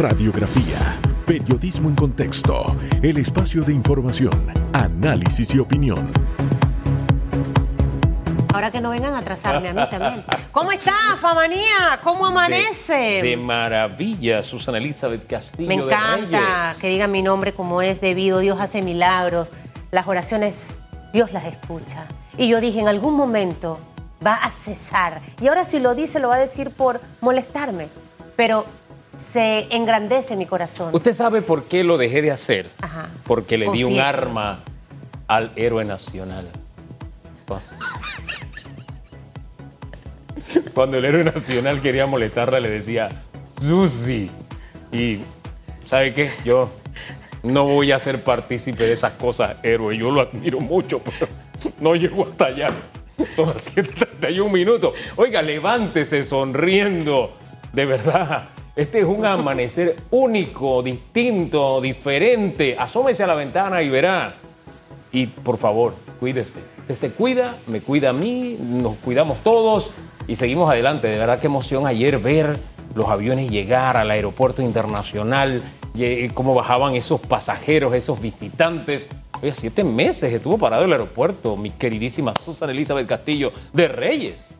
Radiografía. Periodismo en contexto. El espacio de información, análisis y opinión. Ahora que no vengan a atrasarme a mí también. ¿Cómo está, Famanía? ¿Cómo amanece? De, de maravilla, Susana Elizabeth Castillo. Me encanta de Reyes. que digan mi nombre como es debido. Dios hace milagros. Las oraciones, Dios las escucha. Y yo dije, en algún momento va a cesar. Y ahora si lo dice, lo va a decir por molestarme. Pero se engrandece mi corazón. ¿Usted sabe por qué lo dejé de hacer? Ajá. Porque le di un arma al héroe nacional. Cuando el héroe nacional quería molestarla, le decía, Susi. Y, ¿sabe qué? Yo no voy a ser partícipe de esas cosas, héroe. Yo lo admiro mucho, pero no llego hasta allá. Son las 7:31 minutos. Oiga, levántese sonriendo. De verdad, este es un amanecer único, distinto, diferente. Asómese a la ventana y verá. Y por favor, cuídese. Usted se cuida, me cuida a mí, nos cuidamos todos y seguimos adelante. De verdad, qué emoción ayer ver los aviones llegar al aeropuerto internacional, lle- cómo bajaban esos pasajeros, esos visitantes. Oye, siete meses estuvo parado el aeropuerto, mi queridísima Susana Elizabeth Castillo de Reyes.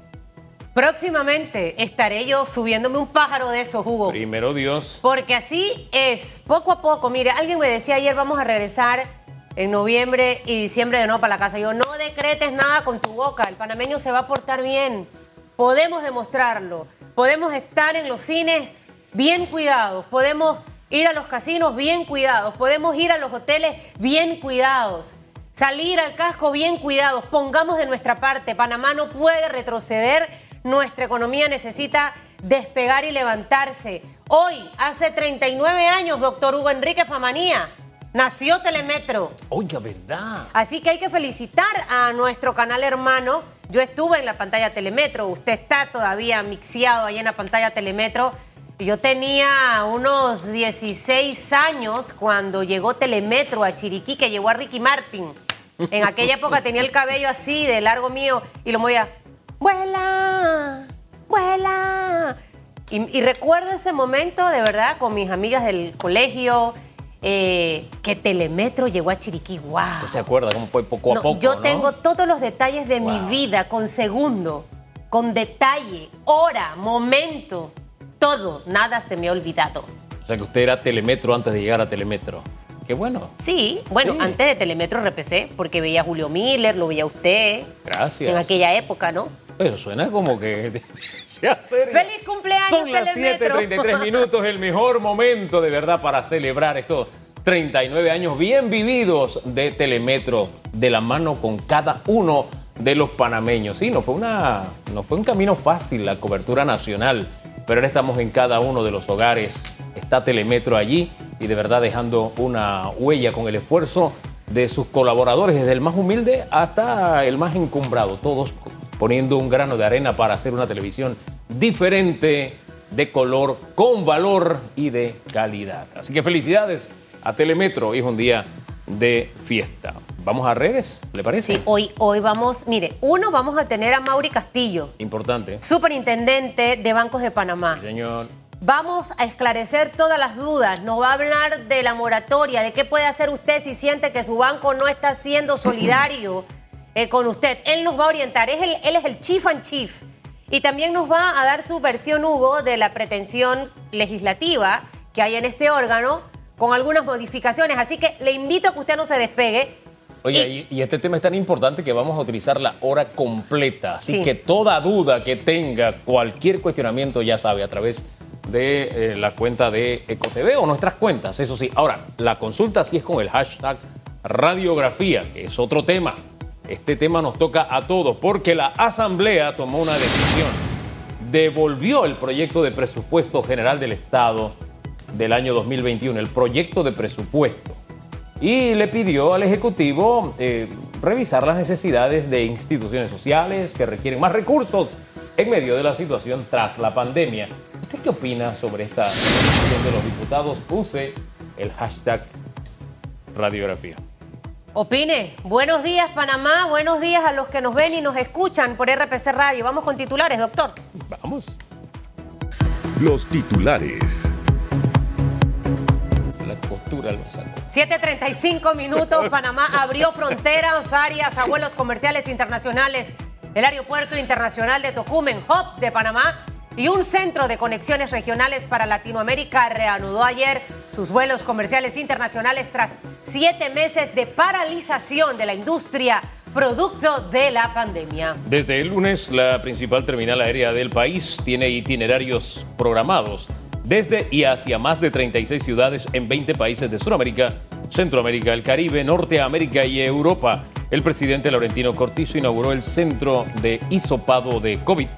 Próximamente estaré yo subiéndome un pájaro de esos, Hugo. Primero Dios. Porque así es, poco a poco. Mire, alguien me decía ayer, vamos a regresar en noviembre y diciembre de nuevo para la casa. Yo, no decretes nada con tu boca, el panameño se va a portar bien. Podemos demostrarlo. Podemos estar en los cines bien cuidados. Podemos ir a los casinos bien cuidados. Podemos ir a los hoteles bien cuidados. Salir al casco bien cuidados. Pongamos de nuestra parte. Panamá no puede retroceder. Nuestra economía necesita despegar y levantarse. Hoy, hace 39 años, doctor Hugo Enrique Famanía, nació Telemetro. Oiga, ¿verdad? Así que hay que felicitar a nuestro canal hermano. Yo estuve en la pantalla Telemetro, usted está todavía mixiado ahí en la pantalla Telemetro. Yo tenía unos 16 años cuando llegó Telemetro a Chiriquí, que llegó a Ricky Martin. En aquella época tenía el cabello así, de largo mío, y lo movía. ¡Vuela! ¡Vuela! Y, y recuerdo ese momento, de verdad, con mis amigas del colegio, eh, que Telemetro llegó a Chiriquí. ¡Wow! ¿Usted se acuerda cómo fue poco a No, poco? yo no? tengo todos los detalles de mi vida con segundo, con detalle, hora, momento, todo. Nada se me ha olvidado. O sea que usted era Telemetro antes de llegar a Telemetro. Qué bueno. Sí, bueno, Sí. antes de Telemetro repesé, porque veía a Julio Miller, lo veía a usted. Gracias. En aquella época, ¿no? Pero suena como que... sea serio. ¡Feliz cumpleaños, Son las Telemetro! 7.33 minutos, el mejor momento de verdad para celebrar estos 39 años bien vividos de Telemetro, de la mano con cada uno de los panameños. Sí, no fue, una, no fue un camino fácil la cobertura nacional, pero ahora estamos en cada uno de los hogares. Está Telemetro allí y de verdad dejando una huella con el esfuerzo de sus colaboradores, desde el más humilde hasta el más encumbrado, todos poniendo un grano de arena para hacer una televisión diferente, de color, con valor y de calidad. Así que felicidades a Telemetro, hoy es un día de fiesta. Vamos a redes, ¿le parece? Sí, hoy, hoy vamos, mire, uno vamos a tener a Mauri Castillo, Importante. superintendente de Bancos de Panamá. Sí, señor. Vamos a esclarecer todas las dudas. Nos va a hablar de la moratoria, de qué puede hacer usted si siente que su banco no está siendo solidario eh, con usted. Él nos va a orientar. Es el- él es el chief and chief. Y también nos va a dar su versión, Hugo, de la pretensión legislativa que hay en este órgano con algunas modificaciones. Así que le invito a que usted no se despegue. Oye, Y- este tema es tan importante que vamos a utilizar la hora completa. Así Sí. que toda duda que tenga, cualquier cuestionamiento, ya sabe, a través de eh, la cuenta de EcoTV o nuestras cuentas, eso sí. Ahora, la consulta sí es con el hashtag radiografía, que es otro tema. Este tema nos toca a todos porque la Asamblea tomó una decisión. Devolvió el proyecto de presupuesto general del Estado del año 2021, el proyecto de presupuesto y le pidió al Ejecutivo eh, revisar las necesidades de instituciones sociales que requieren más recursos en medio de la situación tras la pandemia. ¿Usted qué opina sobre esta decisión de los diputados? Use el hashtag radiografía. Opine. Buenos días, Panamá. Buenos días a los que nos ven y nos escuchan por RPC Radio. Vamos con titulares, doctor. Vamos. Los titulares. factura lo sacó. 7.35 minutos, Panamá abrió fronteras, áreas, abuelos comerciales internacionales, el Aeropuerto Internacional de Tocumen, Hub de Panamá y un centro de conexiones regionales para Latinoamérica reanudó ayer sus vuelos comerciales internacionales tras siete meses de paralización de la industria producto de la pandemia. Desde el lunes, la principal terminal aérea del país tiene itinerarios programados desde y hacia más de 36 ciudades en 20 países de Sudamérica, Centroamérica, el Caribe, Norteamérica y Europa. El presidente Laurentino Cortizo inauguró el centro de hisopado de COVID,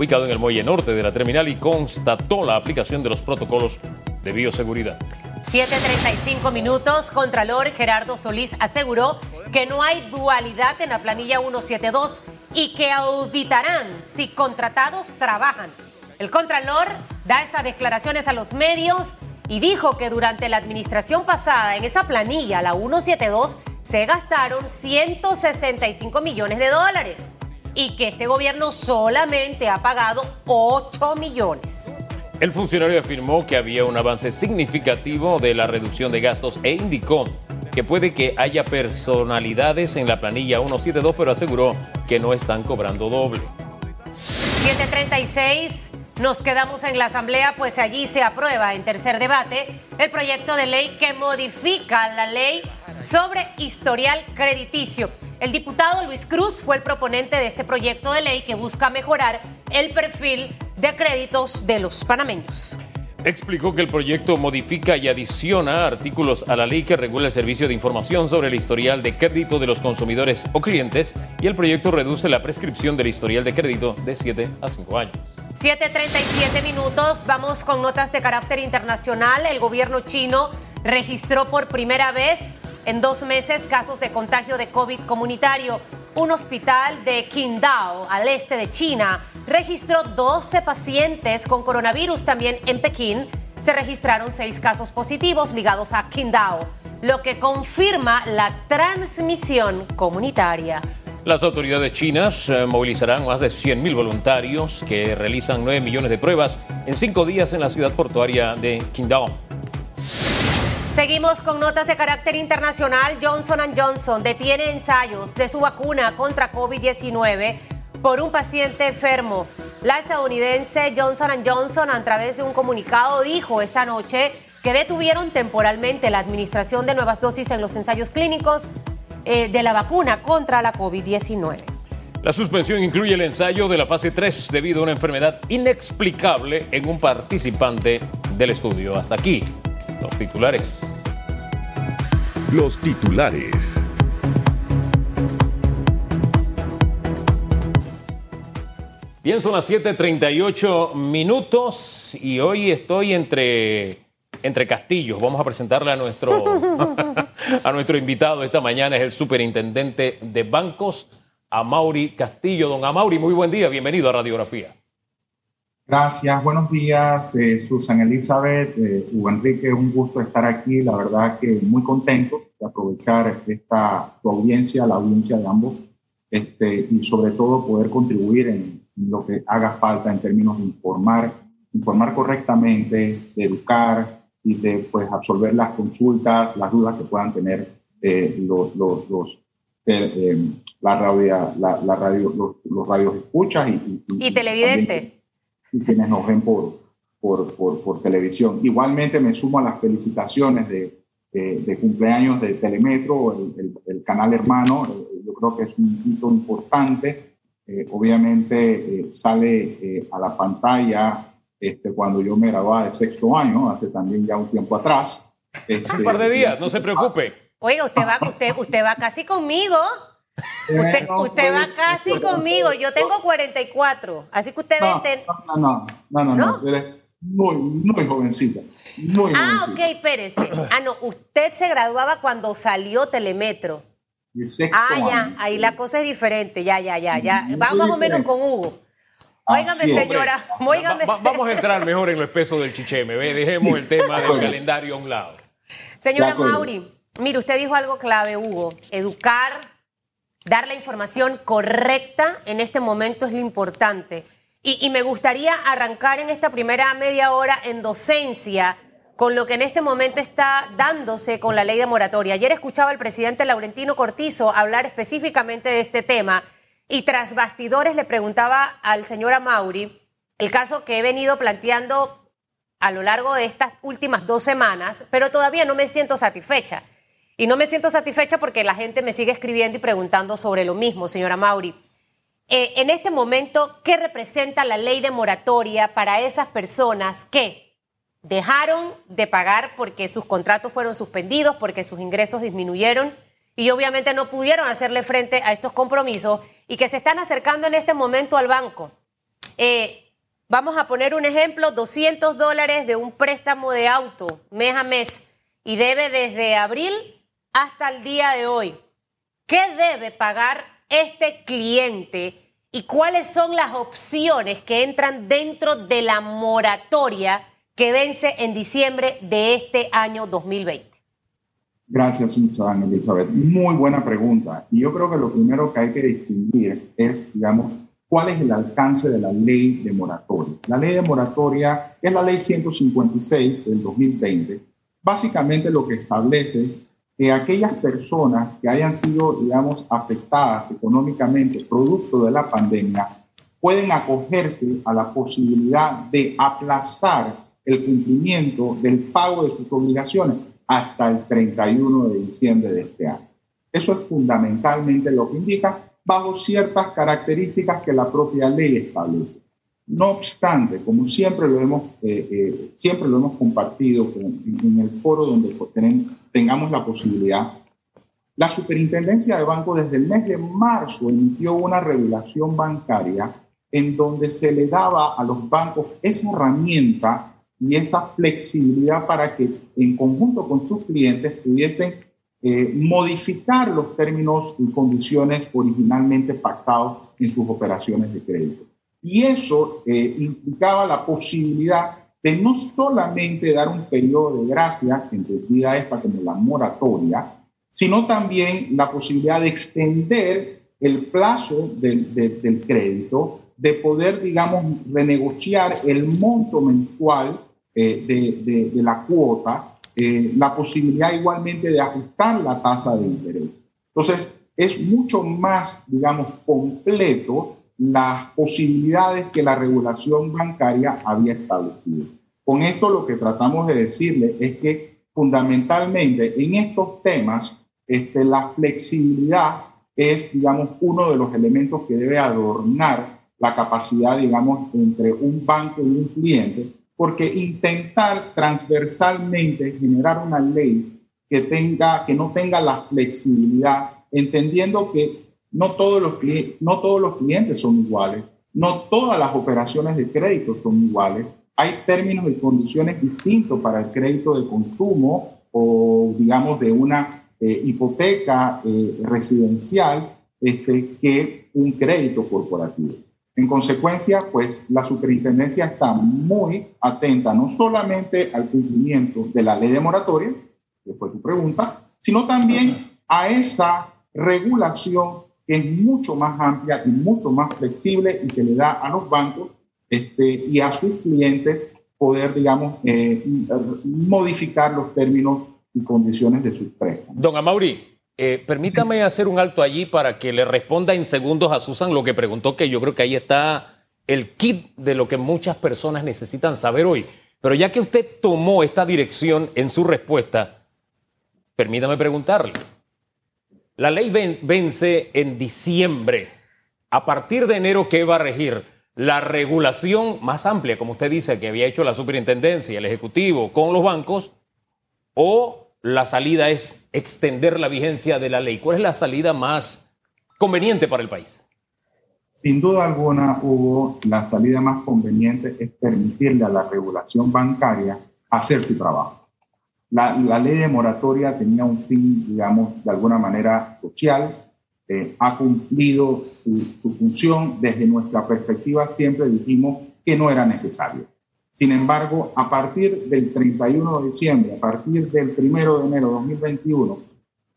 ubicado en el muelle norte de la terminal, y constató la aplicación de los protocolos de bioseguridad. 7.35 minutos, Contralor Gerardo Solís aseguró que no hay dualidad en la planilla 172 y que auditarán si contratados trabajan. El Contralor da estas declaraciones a los medios y dijo que durante la administración pasada en esa planilla, la 172, se gastaron 165 millones de dólares y que este gobierno solamente ha pagado 8 millones. El funcionario afirmó que había un avance significativo de la reducción de gastos e indicó que puede que haya personalidades en la planilla 172, pero aseguró que no están cobrando doble. 736. Nos quedamos en la Asamblea, pues allí se aprueba en tercer debate el proyecto de ley que modifica la ley sobre historial crediticio. El diputado Luis Cruz fue el proponente de este proyecto de ley que busca mejorar el perfil de créditos de los panameños. Explicó que el proyecto modifica y adiciona artículos a la ley que regula el servicio de información sobre el historial de crédito de los consumidores o clientes y el proyecto reduce la prescripción del historial de crédito de 7 a 5 años. 7.37 minutos, vamos con notas de carácter internacional. El gobierno chino registró por primera vez en dos meses casos de contagio de COVID comunitario. Un hospital de Qingdao, al este de China, registró 12 pacientes con coronavirus. También en Pekín se registraron seis casos positivos ligados a Qingdao, lo que confirma la transmisión comunitaria. Las autoridades chinas eh, movilizarán más de 100.000 voluntarios que realizan 9 millones de pruebas en cinco días en la ciudad portuaria de Qingdao. Seguimos con notas de carácter internacional. Johnson Johnson detiene ensayos de su vacuna contra COVID-19 por un paciente enfermo. La estadounidense Johnson Johnson, a través de un comunicado, dijo esta noche que detuvieron temporalmente la administración de nuevas dosis en los ensayos clínicos eh, de la vacuna contra la COVID-19. La suspensión incluye el ensayo de la fase 3 debido a una enfermedad inexplicable en un participante del estudio. Hasta aquí, los titulares. Los titulares. Bien, son las 7:38 minutos y hoy estoy entre, entre castillos. Vamos a presentarle a nuestro, a nuestro invitado esta mañana, es el superintendente de bancos, Amaury Castillo. Don Amaury, muy buen día, bienvenido a Radiografía. Gracias, buenos días, eh, Susan Elizabeth, eh, Hugo Enrique, un gusto estar aquí, la verdad que muy contento de aprovechar esta tu audiencia, la audiencia de ambos, este, y sobre todo poder contribuir en, lo que haga falta en términos de informar, informar correctamente, de educar y de pues, absorber las consultas, las dudas que puedan tener eh, los, los, los eh, la radio, la, la radio, los, los radios escuchas y, y, y televidente y quienes nos ven por, por, por, por, televisión. Igualmente me sumo a las felicitaciones de, de, cumpleaños de Telemetro, el, el, canal hermano. Eh, yo creo que es un hito importante. Eh, obviamente eh, sale eh, a la pantalla este, cuando yo me graduaba de sexto año, hace también ya un tiempo atrás. Este, un par de días, no se preocupe. Oiga, usted va, usted, usted va casi conmigo. Usted, usted va casi conmigo, yo tengo 44, así que usted no, vete... No, no, no, no, no, eres muy, muy jovencita. Muy ah, jovencita. ok, espérese. Ah, no, usted se graduaba cuando salió Telemetro. Ah, ya, año. ahí la cosa es diferente, ya, ya, ya, ya. Vamos más o menos con Hugo. Óigame, señora, Va- óigame, va- vamos a entrar mejor en lo espeso del chicheme, ¿ve? dejemos el tema del calendario a un lado. Señora. Mauri, mire, usted dijo algo clave, Hugo. Educar, dar la información correcta en este momento es lo importante. Y, me gustaría arrancar en esta primera media hora en docencia con lo que en este momento está dándose con la ley de moratoria. Ayer escuchaba al presidente Laurentino Cortizo hablar específicamente de este tema y tras bastidores le preguntaba al señor Amauri el caso que he venido planteando a lo largo de estas últimas dos semanas, pero todavía no me siento satisfecha. Y no me siento satisfecha porque la gente me sigue escribiendo y preguntando sobre lo mismo, señora Mauri. Eh, en este momento, ¿qué representa la ley de moratoria para esas personas que dejaron de pagar porque sus contratos fueron suspendidos, porque sus ingresos disminuyeron y obviamente no pudieron hacerle frente a estos compromisos y que se están acercando en este momento al banco? Eh, Vamos a poner un ejemplo, 200 dólares de un préstamo de auto mes a mes y debe desde abril hasta el día de hoy. ¿Qué debe pagar este cliente y cuáles son las opciones que entran dentro de la moratoria que vence en diciembre de este año 2020? Gracias, Susana Elizabeth. Muy buena pregunta. Y yo creo que lo primero que hay que distinguir es, digamos, cuál es el alcance de la ley de moratoria. La ley de moratoria es la ley 156 del 2020. Básicamente lo que establece que aquellas personas que hayan sido, digamos, afectadas económicamente producto de la pandemia pueden acogerse a la posibilidad de aplazar el cumplimiento del pago de sus obligaciones hasta el 31 de diciembre de este año. Eso es fundamentalmente lo que indica bajo ciertas características que la propia ley establece. No obstante, como siempre lo hemos, eh, eh, siempre lo hemos compartido en, el foro donde tengamos la posibilidad, la Superintendencia de Banco desde el mes de marzo emitió una regulación bancaria en donde se le daba a los bancos esa herramienta y esa flexibilidad para que en conjunto con sus clientes pudiesen eh, modificar los términos y condiciones originalmente pactados en sus operaciones de crédito. Y eso eh, implicaba la posibilidad de no solamente dar un periodo de gracia, entendida esta como la moratoria, sino también la posibilidad de extender el plazo del, del crédito, de poder, digamos, renegociar el monto mensual eh, de, de, la cuota eh, la posibilidad igualmente de ajustar la tasa de interés. Entonces, es mucho más, digamos, completo las posibilidades que la regulación bancaria había establecido. Con esto lo que tratamos de decirle es que fundamentalmente en estos temas este, la flexibilidad es, digamos, uno de los elementos que debe adornar la capacidad, digamos, entre un banco y un cliente porque intentar transversalmente generar una ley que, tenga, que no tenga la flexibilidad, entendiendo que no todos, los, no todos los clientes son iguales, no todas las operaciones de crédito son iguales, hay términos y condiciones distintos para el crédito de consumo o, digamos, de una eh, hipoteca eh, residencial este, que un crédito corporativo. En consecuencia, pues la superintendencia está muy atenta no solamente al cumplimiento de la ley de moratoria, que fue tu pregunta, sino también a esa regulación que es mucho más amplia y mucho más flexible y que le da a los bancos este, y a sus clientes poder, digamos, eh, modificar los términos y condiciones de sus préstamos. Don Amaury, eh, permítame hacer un alto allí para que le responda en segundos a Susan lo que preguntó, que yo creo que ahí está el kit de lo que muchas personas necesitan saber hoy. Pero ya que usted tomó esta dirección en su respuesta, permítame preguntarle. La ley vence en diciembre. A partir de enero, ¿qué va a regir? La regulación más amplia, como usted dice, que había hecho la superintendencia, el Ejecutivo con los bancos, o la salida es extender la vigencia de la ley. ¿Cuál es la salida más conveniente para el país? Sin duda alguna, Hugo, la salida más conveniente es permitirle a la regulación bancaria hacer su trabajo. La, ley de moratoria tenía un fin, digamos, de alguna manera social, eh, ha cumplido su, su función. Desde nuestra perspectiva siempre dijimos que no era necesario. Sin embargo, a partir del 31 de diciembre, a partir del 1 de enero de 2021,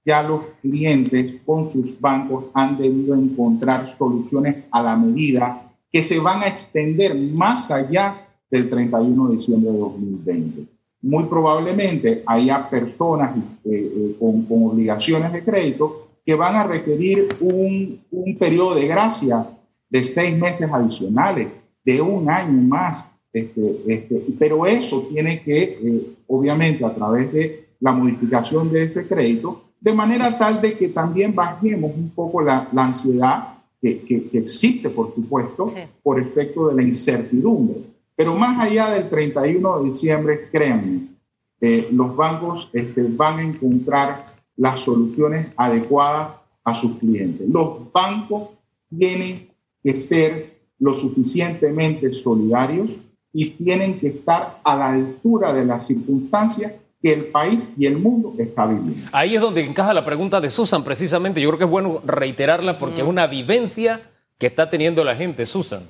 ya los clientes con sus bancos han debido encontrar soluciones a la medida que se van a extender más allá del 31 de diciembre de 2020. Muy probablemente haya personas eh, eh, con, con, obligaciones de crédito que van a requerir un, un, periodo de gracia de seis meses adicionales, de un año más. Este, este, pero eso tiene que, eh, obviamente, a través de la modificación de ese crédito, de manera tal de que también bajemos un poco la, la ansiedad que, que, existe, por supuesto, por efecto de la incertidumbre. Pero más allá del 31 de diciembre, créanme, eh, los bancos este, van a encontrar las soluciones adecuadas a sus clientes. Los bancos tienen que ser lo suficientemente solidarios y tienen que estar a la altura de las circunstancias que el país y el mundo está viviendo. Ahí es donde encaja la pregunta de Susan, precisamente. Yo creo que es bueno reiterarla porque es una vivencia que está teniendo la gente, Susan.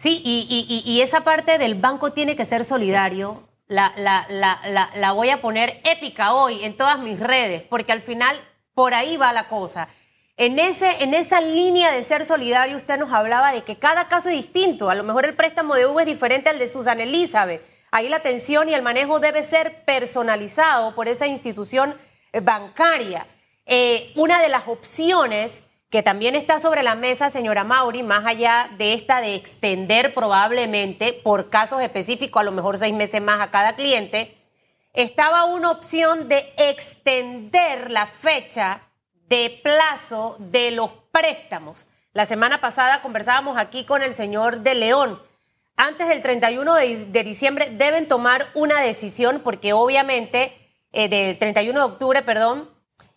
Sí, y, esa parte del banco tiene que ser solidario. La, la, voy a poner épica hoy en todas mis redes, porque al final por ahí va la cosa. En, ese, en esa línea de ser solidario, usted nos hablaba de que cada caso es distinto. A lo mejor el préstamo de Hugo es diferente al de Susan Elizabeth. Ahí la atención y el manejo debe ser personalizado por esa institución eh, bancaria. Eh, una de las opciones que también está sobre la mesa, señora Mauri, más allá de esta de extender probablemente por casos específicos, a lo mejor seis meses más a cada cliente, estaba una opción de extender la fecha de plazo de los préstamos. La semana pasada conversábamos aquí con el señor de León. Antes del 31 de, diciembre deben tomar una decisión porque obviamente, eh, del 31 de octubre, perdón,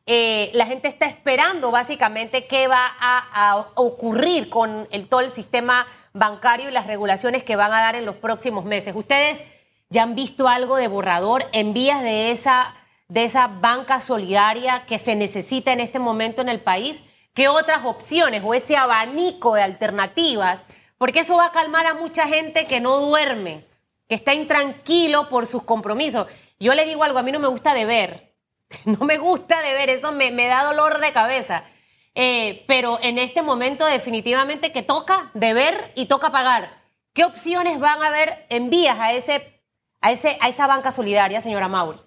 eh, la gente está esperando básicamente qué va a, ocurrir con el, todo el sistema bancario y las regulaciones que van a dar en los próximos meses. ¿Ustedes ya han visto algo de borrador en vías de esa, de esa banca solidaria que se necesita en este momento en el país? ¿Qué otras opciones o ese abanico de alternativas? Porque eso va a calmar a mucha gente que no duerme, que está intranquilo por sus compromisos. Yo le digo algo, a mí no me gusta deber No me gusta de ver, eso me, da dolor de cabeza. Eh, pero en este momento definitivamente que toca deber y toca pagar. ¿Qué opciones van a haber en vías a, ese, a, ese, a esa banca solidaria, señora Mauri?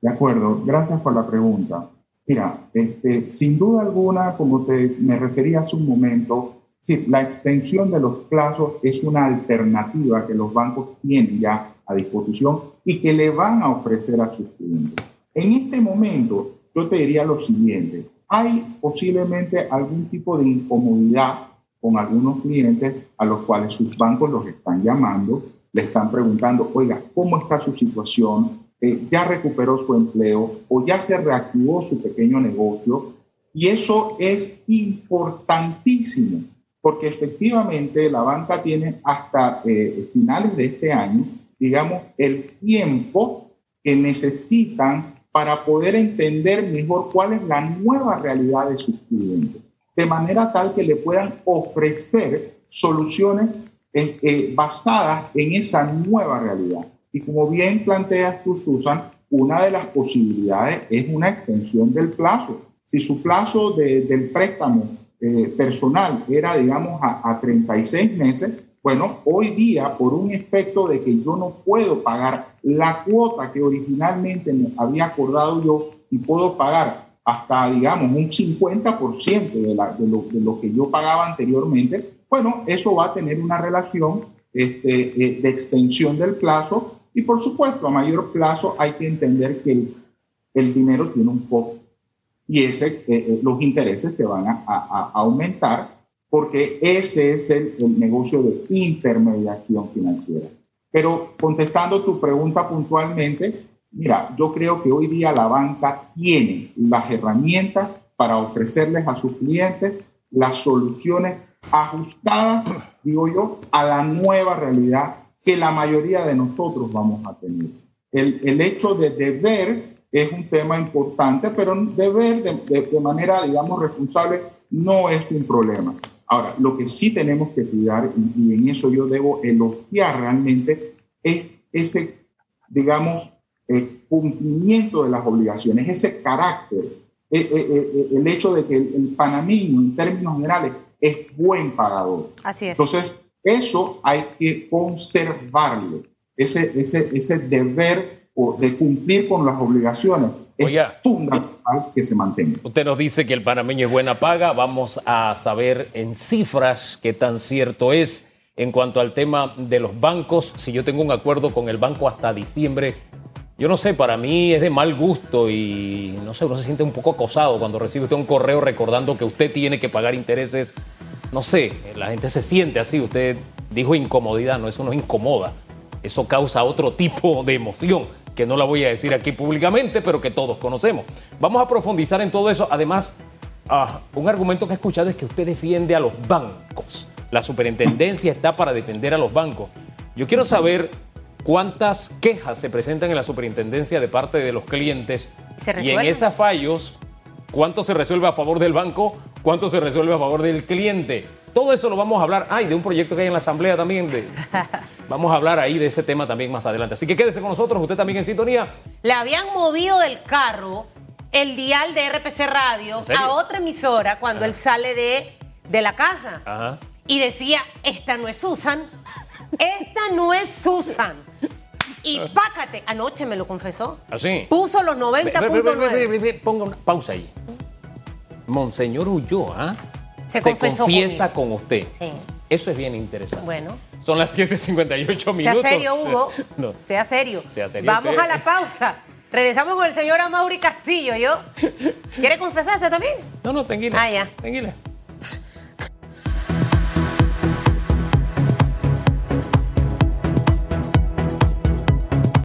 De acuerdo, gracias por la pregunta. Mira, este, sin duda alguna, como te, me refería hace un momento, sí, la extensión de los plazos es una alternativa que los bancos tienen ya a disposición y que le van a ofrecer a sus clientes. En este momento, yo te diría lo siguiente, hay posiblemente algún tipo de incomodidad con algunos clientes a los cuales sus bancos los están llamando, le están preguntando, oiga, ¿cómo está su situación? Eh, ¿Ya recuperó su empleo o ya se reactivó su pequeño negocio? Y eso es importantísimo, porque efectivamente la banca tiene hasta eh, finales de este año, digamos, el tiempo que necesitan para poder entender mejor cuál es la nueva realidad de sus clientes, de manera tal que le puedan ofrecer soluciones eh, eh, basadas en esa nueva realidad. Y como bien planteas tú, Susan, una de las posibilidades es una extensión del plazo. Si su plazo del préstamo eh, personal era, digamos, a, a 36 meses, bueno, hoy día, por un efecto de que yo no puedo pagar la cuota que originalmente me había acordado yo y puedo pagar hasta, digamos, un 50% de, la, de, lo, de, lo, que yo pagaba anteriormente, bueno, eso va a tener una relación este, eh, de extensión del plazo. Y, por supuesto, a mayor plazo hay que entender que el, el dinero tiene un costo y ese, eh, eh, los intereses se van a, a, a aumentar porque ese es el, negocio de intermediación financiera. Pero contestando tu pregunta puntualmente, mira, yo creo que hoy día la banca tiene las herramientas para ofrecerles a sus clientes las soluciones ajustadas, digo yo, a la nueva realidad que la mayoría de nosotros vamos a tener. El, el hecho de deber es un tema importante, pero deber de, de manera, digamos, responsable no es un problema. Ahora, lo que sí tenemos que cuidar, y, en eso yo debo elogiar realmente, es ese, digamos, eh, cumplimiento de las obligaciones, ese carácter, eh, eh, el hecho de que el, panameño, en términos generales, es buen pagador. Así es. Entonces, eso hay que conservarlo, ese, ese, ese deber de cumplir con las obligaciones, es Oye. fundamental que se mantenga. Usted nos dice que el panameño es buena paga. Vamos a saber en cifras qué tan cierto es en cuanto al tema de los bancos. Si yo tengo un acuerdo con el banco hasta diciembre, yo no sé, para mí es de mal gusto y no sé, uno se siente un poco acosado cuando recibe usted un correo recordando que usted tiene que pagar intereses. No sé, la gente se siente así. Usted dijo incomodidad, no, eso no incomoda. Eso causa otro tipo de emoción que no la voy a decir aquí públicamente, pero que todos conocemos. Vamos a profundizar en todo eso. Además, ah, un argumento que he escuchado es que usted defiende a los bancos. La superintendencia está para defender a los bancos. Yo quiero saber cuántas quejas se presentan en la superintendencia de parte de los clientes ¿Se y en esos fallos, cuánto se resuelve a favor del banco, cuánto se resuelve a favor del cliente. Todo eso lo vamos a hablar. Ay, de un proyecto que hay en la asamblea también. de- vamos a hablar ahí de ese tema también más adelante. Así que quédese con nosotros, usted también en sintonía. Le habían movido del carro el dial de RPC Radio a otra emisora cuando él sale de, de la casa. Ajá. Y decía, esta no es Susan, esta no es Susan. Y pácate, anoche me lo confesó. Así. Puso los Ve, ve, ve, ve, ve, 90.9. ve, ve, Ponga una pausa ahí. Monseñor Ulloa Se confesó confiesa con usted. Sí. Eso es bien interesante. Bueno, Son las 7:58 sea minutos. serio, Hugo. No. Sea serio. Sea serio Vamos usted. a la pausa. Regresamos con el señor Amaury Castillo, ¿yo? ¿Quiere confesarse también? No, no, tranquila. Ah, ya. Tranquila.